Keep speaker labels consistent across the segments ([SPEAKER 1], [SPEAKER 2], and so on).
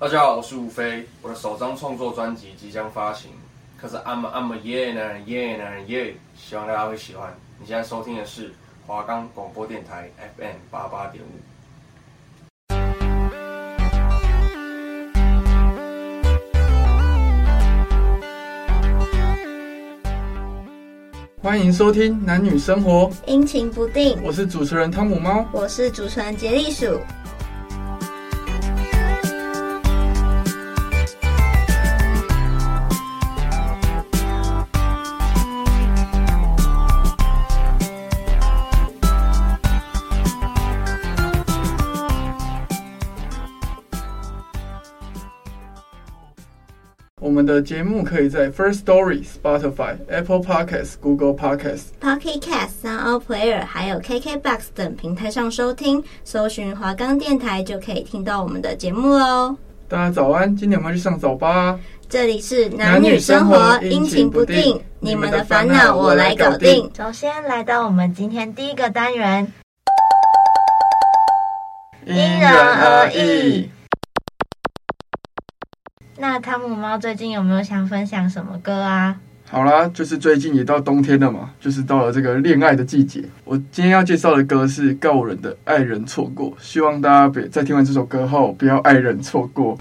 [SPEAKER 1] 大家好，我是吴飞，我的首张创作专辑即将发行，可是 I'm I'm a yeah 男人 yeah 男人 yeah，希望大家会喜欢。你现在收听的是华冈广播电台 FM 八八点五。
[SPEAKER 2] 欢迎收听男女生活，
[SPEAKER 3] 阴晴不定。
[SPEAKER 2] 我是主持人汤姆猫，
[SPEAKER 3] 我是主持人杰利鼠。
[SPEAKER 2] 的节目可以在 First Story、Spotify、Apple Podcasts、Google Podcasts、
[SPEAKER 3] Pocket Casts、Sound Player 还有 KKBox 等平台上收听，搜寻华冈电台就可以听到我们的节目喽。
[SPEAKER 2] 大家早安，今天我们要去上早八。
[SPEAKER 3] 这里是男女生活，阴晴不定，你们的烦恼我来搞定。首先来到我们今天第一个单元，因人而异。那汤姆猫最近有没有想分享什么歌啊？
[SPEAKER 2] 好啦，就是最近也到冬天了嘛，就是到了这个恋爱的季节。我今天要介绍的歌是告人的《爱人错过》，希望大家别在听完这首歌后不要爱人错过。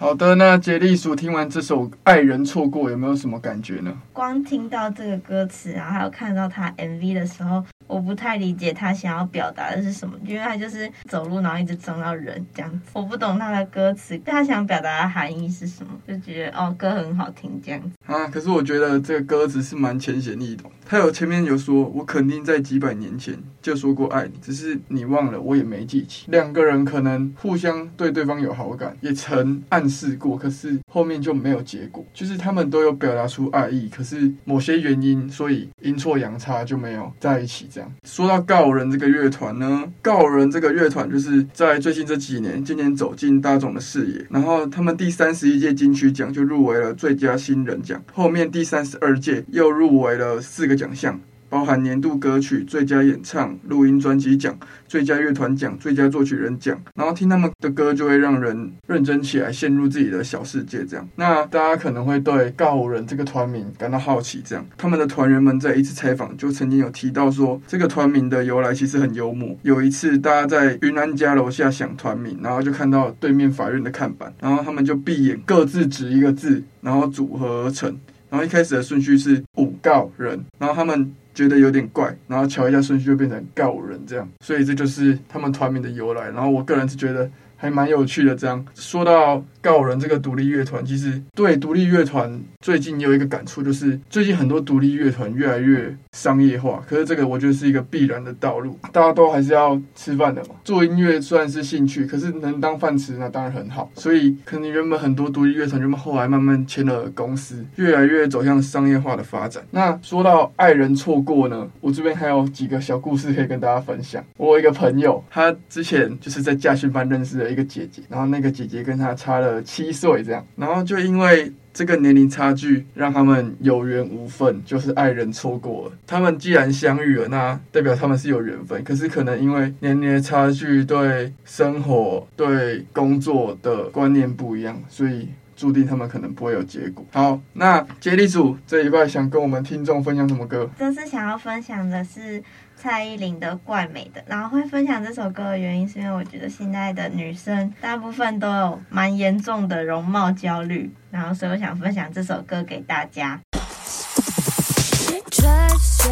[SPEAKER 2] 好的，那杰利鼠听完这首《爱人错过》有没有什么感觉呢？
[SPEAKER 3] 光听到这个歌词，然后还有看到他 MV 的时候，我不太理解他想要表达的是什么，因为他就是走路然后一直撞到人这样子，我不懂他的歌词，他想表达的含义是什么，就觉得哦歌很好听这样子。
[SPEAKER 4] 啊，可是我觉得这个歌词是蛮浅显易懂。他有前面有说，我肯定在几百年前就说过爱你，只是你忘了，我也没记起。两个人可能互相对对方有好感，也曾暗示过，可是后面就没有结果。就是他们都有表达出爱意，可是某些原因，所以阴错阳差就没有在一起。这样说到告人这个乐团呢，告人这个乐团就是在最近这几年，今年走进大众的视野，然后他们第三十一届金曲奖就入围了最佳新人奖，后面第三十二届又入围了四个奖项。包含年度歌曲、最佳演唱、录音专辑奖、最佳乐团奖、最佳作曲人奖，然后听他们的歌就会让人认真起来，陷入自己的小世界。这样，那大家可能会对告人这个团名感到好奇。这样，他们的团员们在一次采访就曾经有提到说，这个团名的由来其实很幽默。有一次，大家在云安家楼下想团名，然后就看到对面法院的看板，然后他们就闭眼各自指一个字，然后组合而成。然后一开始的顺序是五告人，然后他们。觉得有点怪，然后瞧一下顺序就变成告人这样，所以这就是他们团名的由来。然后我个人是觉得还蛮有趣的。这样说到。告人这个独立乐团，其实对独立乐团最近有一个感触，就是最近很多独立乐团越来越商业化。可是这个我觉得是一个必然的道路，大家都还是要吃饭的嘛。做音乐虽然是兴趣，可是能当饭吃那当然很好。所以可能原本很多独立乐团，原本后来慢慢签了公司，越来越走向商业化的发展。那说到爱人错过呢，我这边还有几个小故事可以跟大家分享。我有一个朋友，他之前就是在驾训班认识的一个姐姐，然后那个姐姐跟他差了。七岁这样，然后就因为这个年龄差距，让他们有缘无分，就是爱人错过了。他们既然相遇了，那代表他们是有缘分。可是可能因为年龄的差距，对生活、对工作的观念不一样，所以注定他们可能不会有结果。好，那接力组这一块想跟我们听众分享什么歌？
[SPEAKER 3] 这次想要分享的是。蔡依林的《怪美的》，然后会分享这首歌的原因，是因为我觉得现在的女生大部分都有蛮严重的容貌焦虑，然后所以我想分享这首歌给大家。
[SPEAKER 2] 什么标准？几次决定试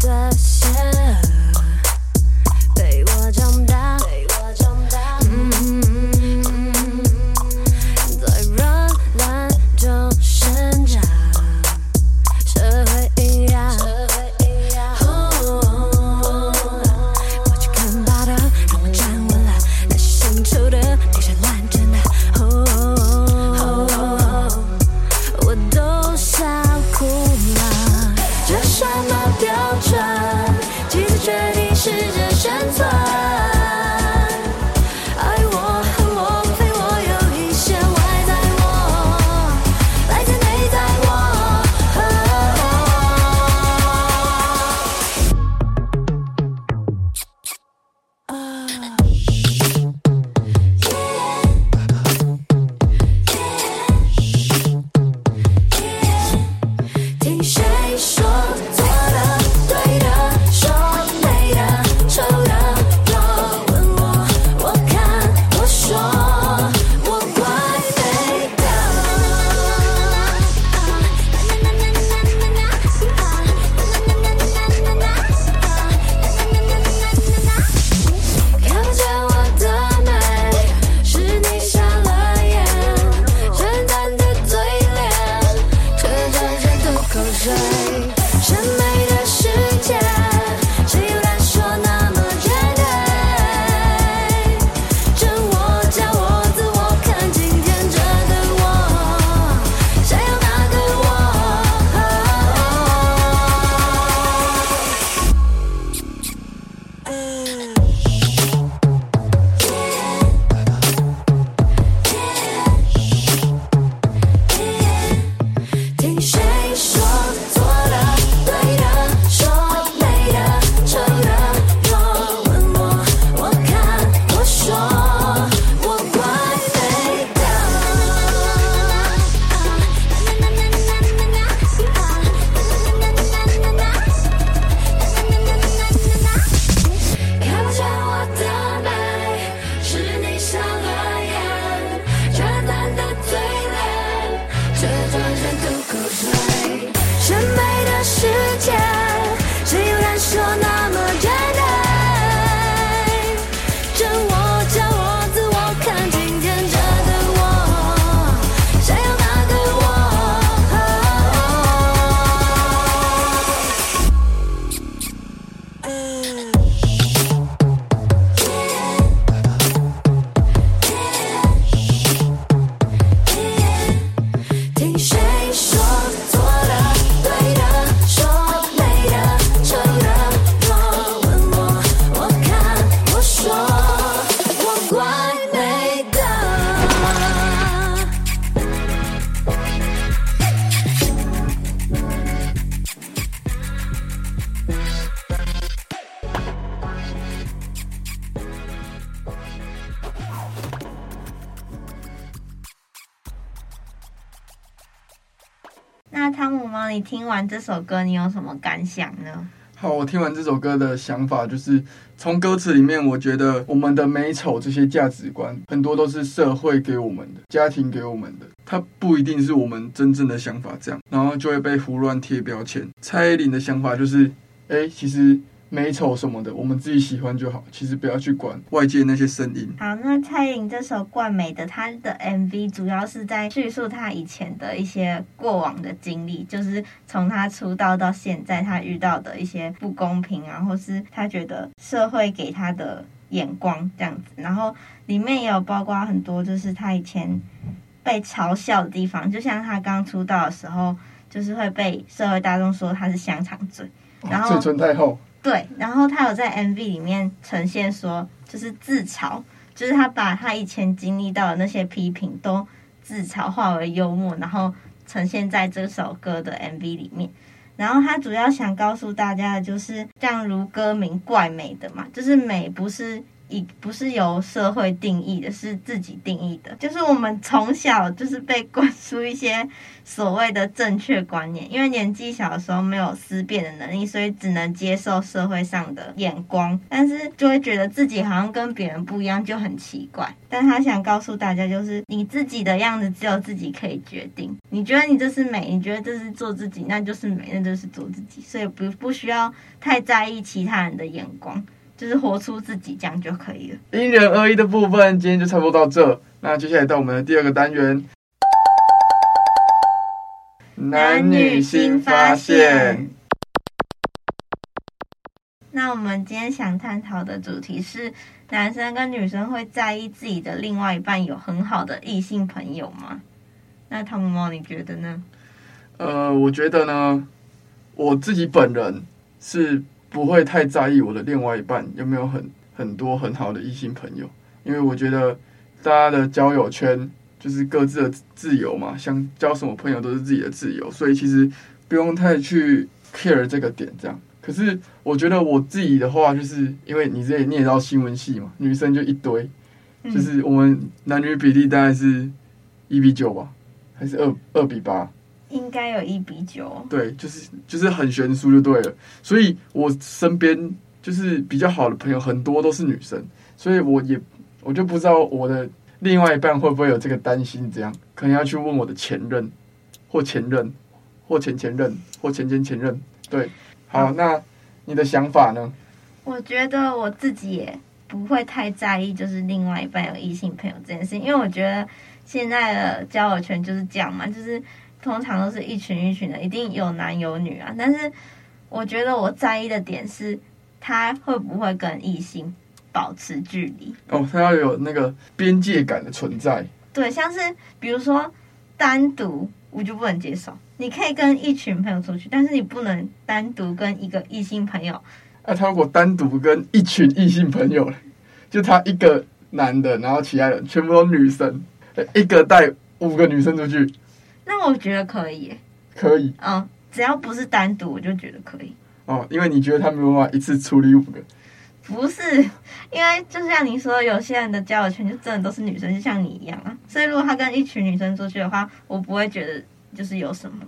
[SPEAKER 2] 着生存？
[SPEAKER 3] 这首歌，你有什么感想呢？
[SPEAKER 4] 好，我听完这首歌的想法就是，从歌词里面，我觉得我们的美丑这些价值观，很多都是社会给我们的，家庭给我们的，它不一定是我们真正的想法这样，然后就会被胡乱贴标签。蔡依林的想法就是，哎，其实。美丑什么的，我们自己喜欢就好。其实不要去管外界那些声音。
[SPEAKER 3] 好，那蔡依林这首《冠美的》，她的 MV 主要是在叙述她以前的一些过往的经历，就是从她出道到现在，她遇到的一些不公平啊，或是她觉得社会给她的眼光这样子。然后里面也有包括很多，就是她以前被嘲笑的地方，就像她刚出道的时候，就是会被社会大众说她是香肠嘴，然后
[SPEAKER 4] 嘴唇太厚。
[SPEAKER 3] 对，然后他有在 MV 里面呈现说，就是自嘲，就是他把他以前经历到的那些批评都自嘲化为幽默，然后呈现在这首歌的 MV 里面。然后他主要想告诉大家的就是，像如歌名“怪美的”嘛，就是美不是。以不是由社会定义的，是自己定义的。就是我们从小就是被灌输一些所谓的正确观念，因为年纪小的时候没有思辨的能力，所以只能接受社会上的眼光，但是就会觉得自己好像跟别人不一样，就很奇怪。但他想告诉大家，就是你自己的样子只有自己可以决定。你觉得你这是美，你觉得这是做自己，那就是美，那就是做自己。所以不不需要太在意其他人的眼光。就是活出自己，这样就可以了。
[SPEAKER 4] 因人而异的部分，今天就差不多到这。那接下来到我们的第二个单元，男女新发现。
[SPEAKER 3] 那我们今天想探讨的主题是：男生跟女生会在意自己的另外一半有很好的异性朋友吗？那汤姆猫，你觉得呢？
[SPEAKER 4] 呃，我觉得呢，我自己本人是。不会太在意我的另外一半有没有很很多很好的异性朋友，因为我觉得大家的交友圈就是各自的自由嘛，想交什么朋友都是自己的自由，所以其实不用太去 care 这个点这样。可是我觉得我自己的话，就是因为你这里念到新闻系嘛，女生就一堆，就是我们男女比例大概是一比九吧，还是二二比八？
[SPEAKER 3] 应该有一比九，
[SPEAKER 4] 对，就是就是很悬殊就对了。所以我身边就是比较好的朋友很多都是女生，所以我也我就不知道我的另外一半会不会有这个担心，这样可能要去问我的前任或前任或前前任或前前前任。对，好，好，那你的想法呢？
[SPEAKER 3] 我觉得我自己也不会太在意，就是另外一半有异性朋友这件事，因为我觉得现在的交友圈就是这样嘛，就是。通常都是一群一群的，一定有男有女啊。但是我觉得我在意的点是，他会不会跟异性保持距离？
[SPEAKER 4] 哦，他要有那个边界感的存在。
[SPEAKER 3] 对，像是比如说单独，我就不能接受。你可以跟一群朋友出去，但是你不能单独跟一个异性朋友。
[SPEAKER 4] 那、啊、他如果单独跟一群异性朋友，就他一个男的，然后其他人全部都女生，一个带五个女生出去。
[SPEAKER 3] 那我觉得可以，
[SPEAKER 4] 可以，
[SPEAKER 3] 嗯，只要不是单独，我就觉得可以。
[SPEAKER 4] 哦，因为你觉得他没有办法一次处理五个？
[SPEAKER 3] 不是，因为就像你说，有些人的交友圈就真的都是女生，就像你一样啊。所以如果他跟一群女生出去的话，我不会觉得就是有什么，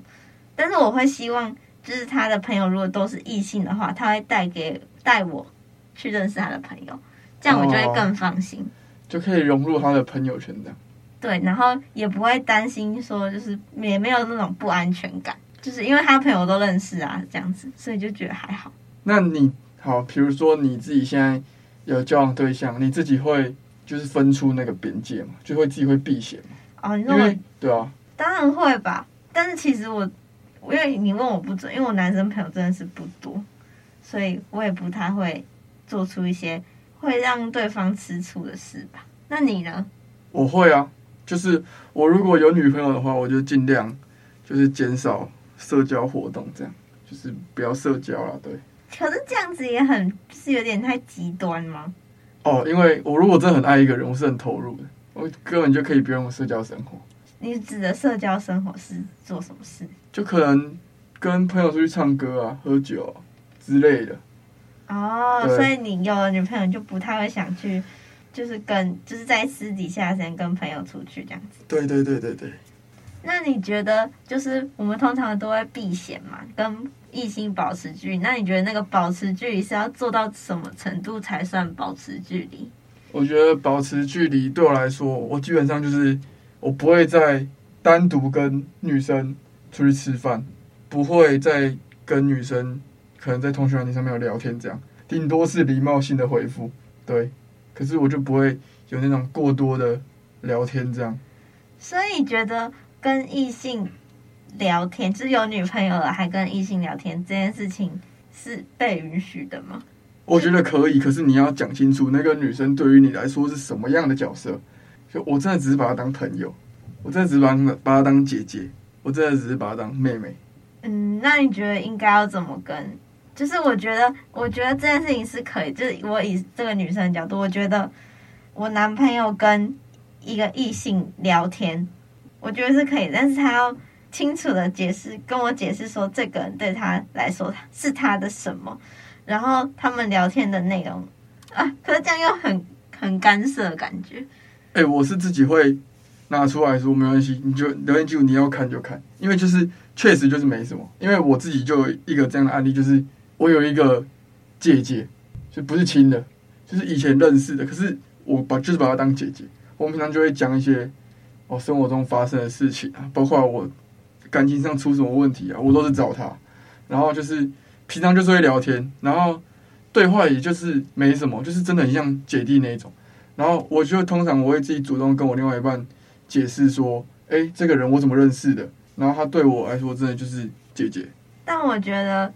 [SPEAKER 3] 但是我会希望，就是他的朋友如果都是异性的话，他会带给带我去认识他的朋友，这样我就会更放心，哦，
[SPEAKER 4] 就可以融入他的朋友圈这样。
[SPEAKER 3] 对，然后也不会担心说，就是也没有那种不安全感，就是因为他朋友都认识啊，这样子，所以就觉得还好。
[SPEAKER 4] 那你好，比如说你自己现在有交往对象，你自己会就是分出那个边界嘛，就会自己会避嫌嘛？
[SPEAKER 3] 哦，你说我
[SPEAKER 4] 对啊，
[SPEAKER 3] 当然会吧。但是其实我，因为你问我不准，因为我男生朋友真的是不多，所以我也不太会做出一些会让对方吃醋的事吧。那你呢？
[SPEAKER 4] 我会啊。就是我如果有女朋友的话，我就尽量就是减少社交活动，这样就是不要社交了。对。
[SPEAKER 3] 可是这样子也很，就是有点太极端吗？
[SPEAKER 4] 哦哦，因为我如果真的很爱一个人，我是很投入的，我根本就可以不用社交生活。
[SPEAKER 3] 你指的社交生活是做什么事？
[SPEAKER 4] 就可能跟朋友出去唱歌啊、喝酒啊之类的。
[SPEAKER 3] 哦，所以你有了女朋友就不太会想去，就是跟就是在私底下先跟朋友出去这样子。
[SPEAKER 4] 对对对对对。
[SPEAKER 3] 那你觉得，就是我们通常都会避嫌嘛，跟异性保持距离。那你觉得那个保持距离是要做到什么程度才算保持距离？
[SPEAKER 4] 我觉得保持距离对我来说，我基本上就是。我不会再单独跟女生出去吃饭，不会再跟女生可能在通讯软件上面有聊天，这样顶多是礼貌性的回复，对。可是我就不会有那种过多的聊天这样。
[SPEAKER 3] 所以你觉得跟异性聊天，就是有女朋友了还跟异性聊天这件事情是被允许的吗？
[SPEAKER 4] 我觉得可以，可是你要讲清楚那个女生对于你来说是什么样的角色。就我真的只是把她当朋友，我真的只是把她把她当姐姐，我真的只是把她当妹妹。
[SPEAKER 3] 嗯，那你觉得应该要怎么跟？就是我觉得，我觉得这件事情是可以。就是我以这个女生的角度，我觉得我男朋友跟一个异性聊天，我觉得是可以，但是他要清楚的解释，跟我解释说这个人对他来说是他的什么，然后他们聊天的内容啊，可是这样又很很干涉的感觉。
[SPEAKER 4] 哎、我是自己会拿出来说没关系，你就聊天记录你要看就看，因为就是确实就是没什么。因为我自己就有一个这样的案例，就是我有一个姐姐，就不是亲的，就是以前认识的，可是我把就是把她当姐姐。我们平常就会讲一些我生活中发生的事情啊，包括我感情上出什么问题啊，我都是找她。然后就是平常就是会聊天，然后对话也就是没什么，就是真的很像姐弟那种。然后我就通常我会自己主动跟我另外一半解释说，哎，这个人我怎么认识的？然后他对我来说真的就是姐姐。
[SPEAKER 3] 但我觉得，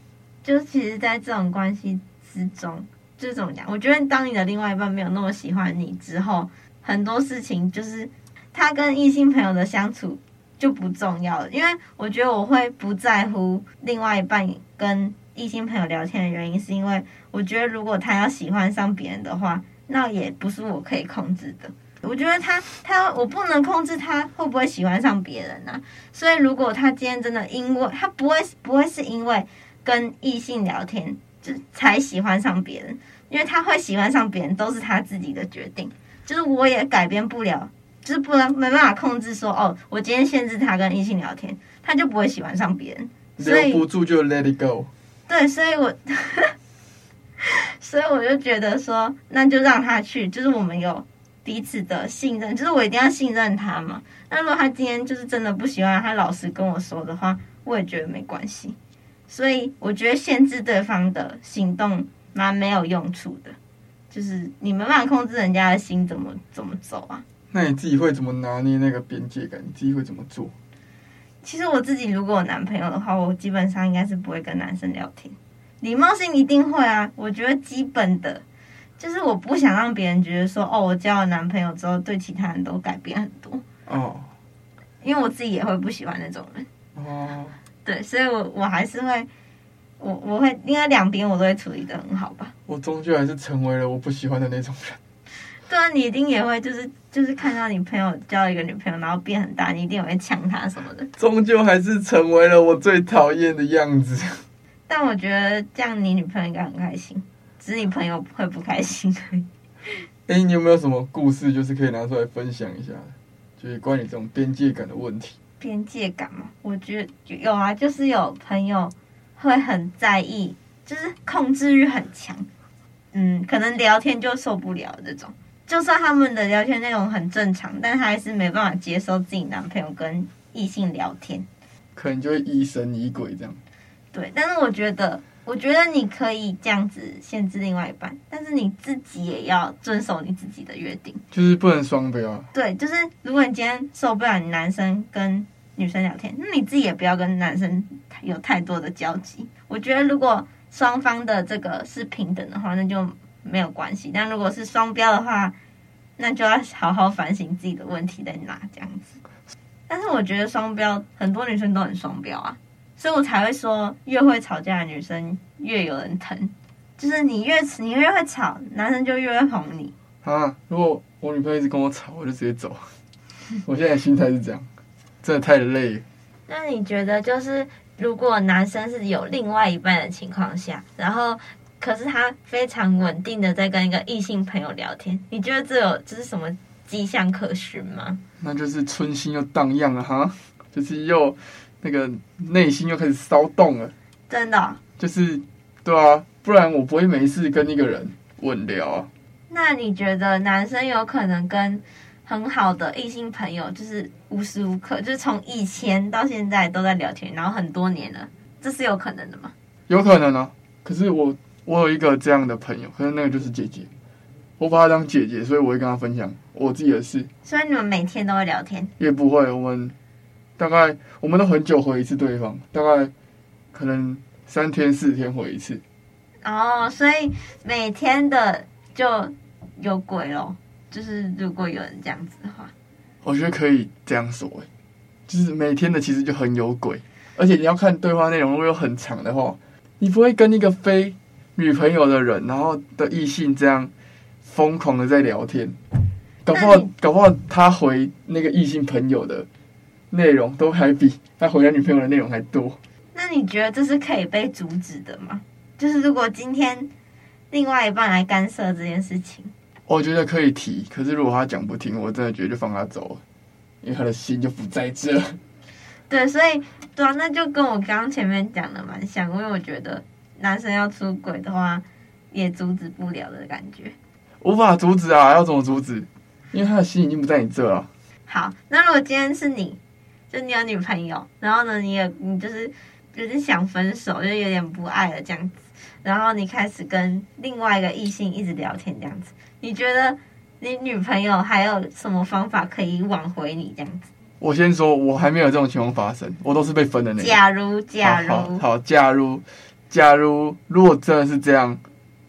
[SPEAKER 3] 就其实，在这种关系之中，就是怎么讲？我觉得当你的另外一半没有那么喜欢你之后，很多事情就是他跟异性朋友的相处就不重要了。因为我觉得我会不在乎另外一半跟异性朋友聊天的原因，是因为我觉得如果他要喜欢上别人的话。那也不是我可以控制的。我觉得他他我不能控制他会不会喜欢上别人啊。所以如果他今天真的因为他不会不会是因为跟异性聊天就才喜欢上别人，因为他会喜欢上别人都是他自己的决定，就是我也改变不了，就是不能没办法控制说哦，我今天限制他跟异性聊天，他就不会喜欢上别人。
[SPEAKER 4] 留不住就 let it go。
[SPEAKER 3] 对，所以我。所以我就觉得说，那就让他去，就是我们有彼此的信任，就是我一定要信任他嘛。那如果他今天就是真的不喜欢，他老实跟我说的话，我也觉得没关系。所以我觉得限制对方的行动蛮没有用处的，就是你没办法控制人家的心怎么怎么走啊。
[SPEAKER 4] 那你自己会怎么拿捏那个边界感？你自己会怎么做？
[SPEAKER 3] 其实我自己如果有男朋友的话，我基本上应该是不会跟男生聊天。礼貌性一定会啊，我觉得基本的，就是我不想让别人觉得说，哦，我交了男朋友之后对其他人都改变很多哦，因为我自己也会不喜欢那种人哦，对，所以我我还是会，我我会应该两边我都会处理的很好吧。
[SPEAKER 4] 我终究还是成为了我不喜欢的那种人。
[SPEAKER 3] 对啊，你一定也会，就是就是看到你朋友交了一个女朋友，然后变很大，你一定也会呛他什么的。
[SPEAKER 4] 终究还是成为了我最讨厌的样子。
[SPEAKER 3] 但我觉得这样你女朋友应该很开心，只是你朋友会不开心而已。
[SPEAKER 4] 哎，你有没有什么故事，就是可以拿出来分享一下？就是关于这种边界感的问题。
[SPEAKER 3] 边界感嘛，我觉得有啊，就是有朋友会很在意，就是控制欲很强。嗯，可能聊天就受不了这种，就算他们的聊天内容很正常，但他还是没办法接受自己男朋友跟异性聊天，
[SPEAKER 4] 可能就会疑神疑鬼这样。
[SPEAKER 3] 对，但是我觉得，我觉得你可以这样子限制另外一半，但是你自己也要遵守你自己的约定，
[SPEAKER 4] 就是不能双标。
[SPEAKER 3] 对，就是如果你今天受不了你男生跟女生聊天，那你自己也不要跟男生有太多的交集。我觉得如果双方的这个是平等的话，那就没有关系；但如果是双标的话，那就要好好反省自己的问题在哪这样子。但是我觉得双标，很多女生都很双标啊。所以我才会说，越会吵架的女生越有人疼，就是你越你越会吵，男生就越会哄你。
[SPEAKER 4] 啊，如果我女朋友一直跟我吵，我就直接走。我现在心态是这样，真的太累了。
[SPEAKER 3] 那你觉得，就是如果男生是有另外一半的情况下，然后可是他非常稳定的在跟一个异性朋友聊天，你觉得这有这是什么迹象可循吗？
[SPEAKER 4] 那就是春心又荡漾了 哈，就是又那个内心又开始骚动了。
[SPEAKER 3] 真的哦？
[SPEAKER 4] 就是对啊，不然我不会没事跟一个人稳聊啊。
[SPEAKER 3] 那你觉得男生有可能跟很好的异性朋友，就是无时无刻，就是从以前到现在都在聊天，然后很多年了，这是有可能的吗？
[SPEAKER 4] 有可能啊。可是我我有一个这样的朋友，可是那个就是姐姐，我把她当姐姐，所以我会跟她分享我自己的事。
[SPEAKER 3] 所以你们每天都会聊天？
[SPEAKER 4] 也不会，我们大概我们都很久回一次对方，大概可能三天四天回一次。
[SPEAKER 3] 哦，所以每天的就。有鬼咯，就是如果有人这样子的话，
[SPEAKER 4] 我觉得可以这样说，就是每天的其实就很有鬼，而且你要看对话内容，如果有很长的话，你不会跟一个非女朋友的人，然后的异性这样疯狂的在聊天，搞不好搞不好他回那个异性朋友的内容都还比他回他女朋友的内容还多。
[SPEAKER 3] 那你觉得这是可以被阻止的吗？就是如果今天另外一半来干涉这件事情？
[SPEAKER 4] 我觉得可以提，可是如果他讲不听，我真的觉得就放他走了，因为他的心就不在这。
[SPEAKER 3] 对，所以对啊，那就跟我刚刚前面讲的蛮像，因为我觉得男生要出轨的话，也阻止不了的感觉。
[SPEAKER 4] 无法阻止啊，要怎么阻止？因为他的心已经不在你这了。
[SPEAKER 3] 好，那如果今天是你，就你有女朋友，然后呢，你也你就是就是想分手，就有点不爱了这样子，然后你开始跟另外一个异性一直聊天这样子。你觉得你女朋友还有什么方法可以挽回你这样子？
[SPEAKER 4] 我先说，我还没有这种情况发生，我都是被分的那个。
[SPEAKER 3] 假如，假如，
[SPEAKER 4] 好，好，好，假如，假如，如果真的是这样，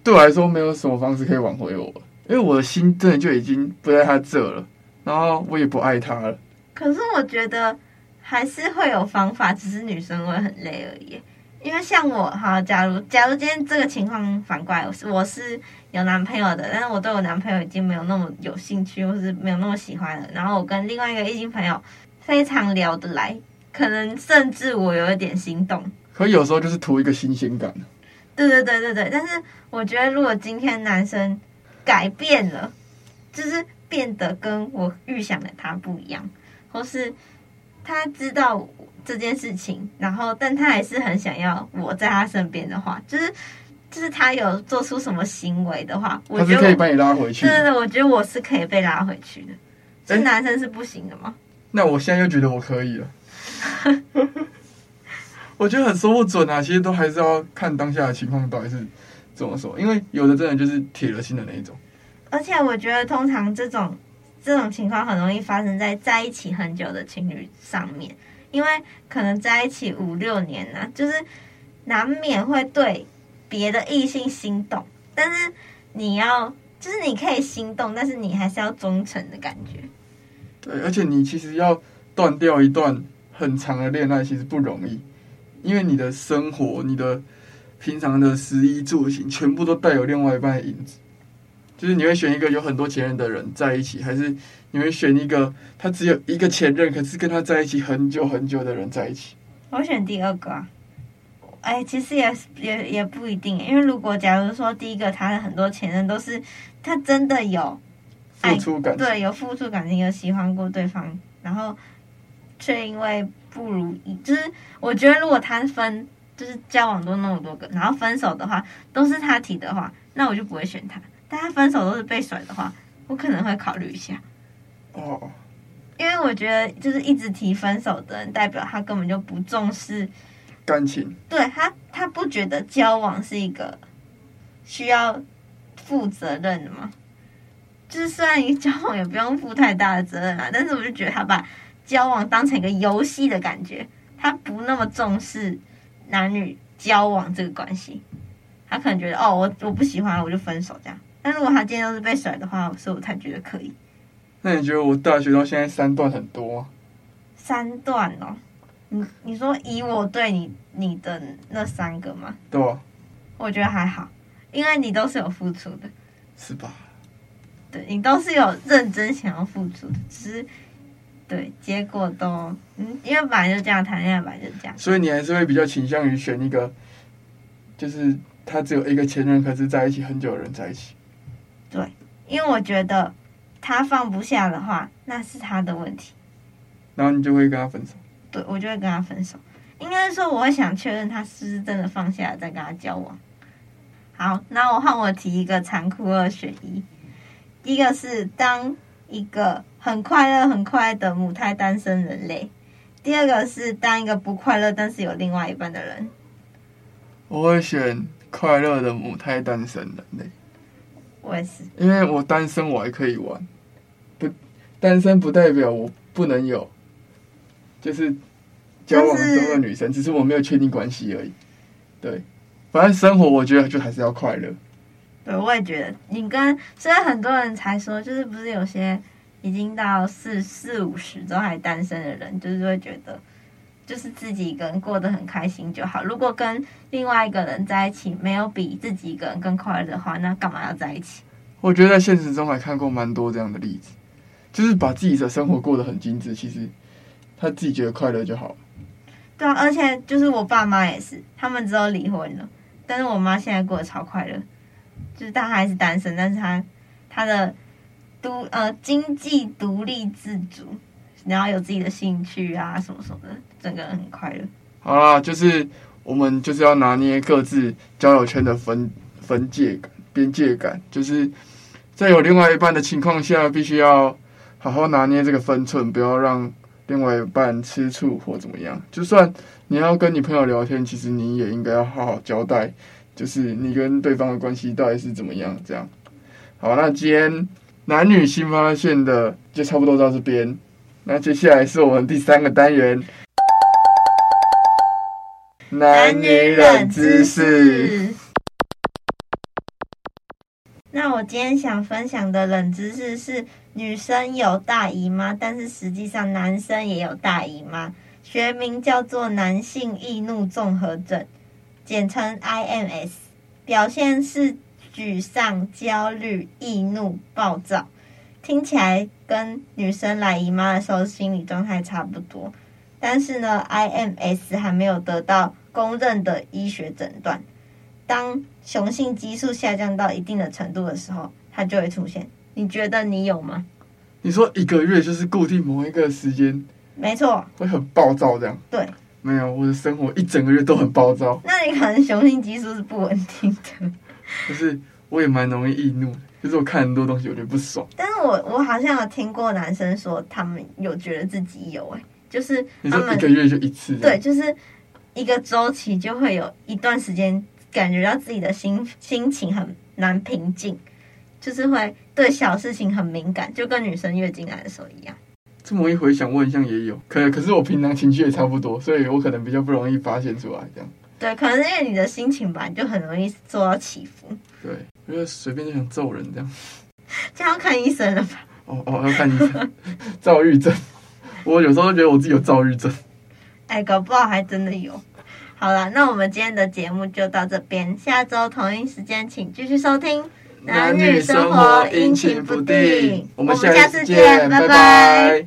[SPEAKER 4] 对我来说没有什么方式可以挽回我，因为我的心真的就已经不在他这了，然后我也不爱他了。
[SPEAKER 3] 可是我觉得还是会有方法，只是女生会很累而已。因为像我哈，假如假如今天这个情况反过来，我是有男朋友的，但是我对我男朋友已经没有那么有兴趣，或是没有那么喜欢了。然后我跟另外一个异性朋友非常聊得来，可能甚至我有一点心动。
[SPEAKER 4] 可有时候就是图一个新鲜感。
[SPEAKER 3] 对对对对对，但是我觉得如果今天男生改变了，就是变得跟我预想的他不一样，或是他知道。这件事情，然后但他还是很想要我在他身边的话，就是就是他有做出什么行为的话，我觉得我
[SPEAKER 4] 可以把你拉回去。
[SPEAKER 3] 对对对，我觉得我是可以被拉回去的。这男生是不行的吗？
[SPEAKER 4] 那我现在又觉得我可以了。我觉得很说不准啊，其实都还是要看当下的情况到底是怎么说，因为有的真的就是铁了心的那一种。
[SPEAKER 3] 而且我觉得通常这种这种情况很容易发生在在一起很久的情侣上面。因为可能在一起五六年了，就是难免会对别的异性心动，但是你要就是你可以心动，但是你还是要忠诚的感觉。
[SPEAKER 4] 对，而且你其实要断掉一段很长的恋爱，其实不容易，因为你的生活、你的平常的食衣住行，全部都带有另外一半的影子。就是你会选一个有很多前任的人在一起，还是你会选一个他只有一个前任，可是跟他在一起很久很久的人在一起？
[SPEAKER 3] 我选第二个啊。哎，其实也也也不一定，因为如果假如说第一个他的很多前任都是他真的有
[SPEAKER 4] 付出感
[SPEAKER 3] 情，对，有付出感情，有喜欢过对方，然后却因为不如意，就是我觉得如果他分就是交往多那么多个，然后分手的话都是他提的话，那我就不会选他。但他分手都是被甩的话，我可能会考虑一下。
[SPEAKER 4] 哦，
[SPEAKER 3] 因为我觉得就是一直提分手的人，代表他根本就不重视
[SPEAKER 4] 感情。
[SPEAKER 3] 对他，他不觉得交往是一个需要负责任的吗？就是虽然你交往也不用负太大的责任啊，但是我就觉得他把交往当成一个游戏的感觉，他不那么重视男女交往这个关系。他可能觉得哦，我我不喜欢了，我就分手这样。但如果他今天都是被甩的话，所以我才觉得可以。
[SPEAKER 4] 那你觉得我大学到现在三段很多吗？
[SPEAKER 3] 三段哦，你你说以我对你你的那三个吗？
[SPEAKER 4] 对啊。
[SPEAKER 3] 我觉得还好，因为你都是有付出的。
[SPEAKER 4] 是吧？
[SPEAKER 3] 对你都是有认真想要付出的，只是对结果都嗯，因为本来就这样谈恋爱，本来就这样，
[SPEAKER 4] 所以你还是会比较倾向于选一个，就是他只有一个前任，可是在一起很久的人在一起。
[SPEAKER 3] 对，因为我觉得他放不下的话，那是他的问题。
[SPEAKER 4] 然后你就会跟他分手。
[SPEAKER 3] 对，我就会跟他分手。应该说，我会想确认他是不是真的放下了，再跟他交往。好，那我换我提一个残酷二选一。第一个是当一个很快乐、很快乐的母胎单身人类；第二个是当一个不快乐但是有另外一半的人。
[SPEAKER 4] 我会选快乐的母胎单身人类。
[SPEAKER 3] 我也是，
[SPEAKER 4] 因为我单身，我还可以玩。不，单身不代表我不能有，就是交往中的女生，只是我没有确定关系而已。对，反正生活我觉得就还是要快乐。
[SPEAKER 3] 对，我也觉得。你跟虽然很多人才说，就是不是有些已经到四四五十都还单身的人，就是会觉得，就是自己一个人过得很开心就好。如果跟另外一个人在一起，没有比自己一个人更快乐的话，那干嘛要在一起？
[SPEAKER 4] 我觉得在现实中还看过蛮多这样的例子，就是把自己的生活过得很精致，其实他自己觉得快乐就好。
[SPEAKER 3] 对啊，而且就是我爸妈也是，他们之后离婚了，但是我妈现在过得超快乐。就是她还是单身，但是她她的独呃经济独立自主，然后有自己的兴趣啊什么什么的，整个很快乐。
[SPEAKER 4] 好啦，就是我们就是要拿捏各自交友圈的分分界、边界感，就是在有另外一半的情况下，必须要好好拿捏这个分寸，不要让另外一半吃醋或怎么样。就算你要跟你朋友聊天，其实你也应该要好好交代。就是你跟对方的关系到底是怎么样？这样，好，那今天男女新发现的就差不多到这边。那接下来是我们第三个单元，男女冷知识。
[SPEAKER 3] 那我今天想分享的冷知识是：女生有大姨妈，但是实际上男生也有大姨妈，学名叫做男性易怒综合症。简称 IMS，表现是沮丧、焦虑、易怒、暴躁，听起来跟女生来姨妈的时候心理状态差不多。但是呢，IMS 还没有得到公认的医学诊断。当雄性激素下降到一定的程度的时候，它就会出现。你觉得你有吗？
[SPEAKER 4] 你说一个月就是固定某一个时间？
[SPEAKER 3] 没错，
[SPEAKER 4] 会很暴躁这样。
[SPEAKER 3] 对。
[SPEAKER 4] 没有，我的生活一整个月都很暴躁。
[SPEAKER 3] 那你可能雄性激素是不稳定的。
[SPEAKER 4] 就是我也蛮容易易怒，就是我看很多东西我觉得不爽。
[SPEAKER 3] 但是我我好像有听过男生说他们有觉得自己有哎，就是他们
[SPEAKER 4] 一个月就一次。
[SPEAKER 3] 对，就是一个周期就会有一段时间感觉到自己的心心情很难平静，就是会对小事情很敏感，就跟女生月经来的时候一样。
[SPEAKER 4] 这么一回想，我好像也有，可可是我平常情绪也差不多，所以我可能比较不容易发现出来这样。
[SPEAKER 3] 对，可能是因为你的心情吧，你就很容易受到起伏。
[SPEAKER 4] 对，因为随便就想揍人这样。
[SPEAKER 3] 这样要看医生了吧？
[SPEAKER 4] 哦哦，要看医生。躁郁症，我有时候都觉得我自己有躁郁症。
[SPEAKER 3] 哎，搞不好还真的有。好了，那我们今天的节目就到这边，下周同一时间请继续收听。男女生活阴晴不定，我们下次见，拜拜。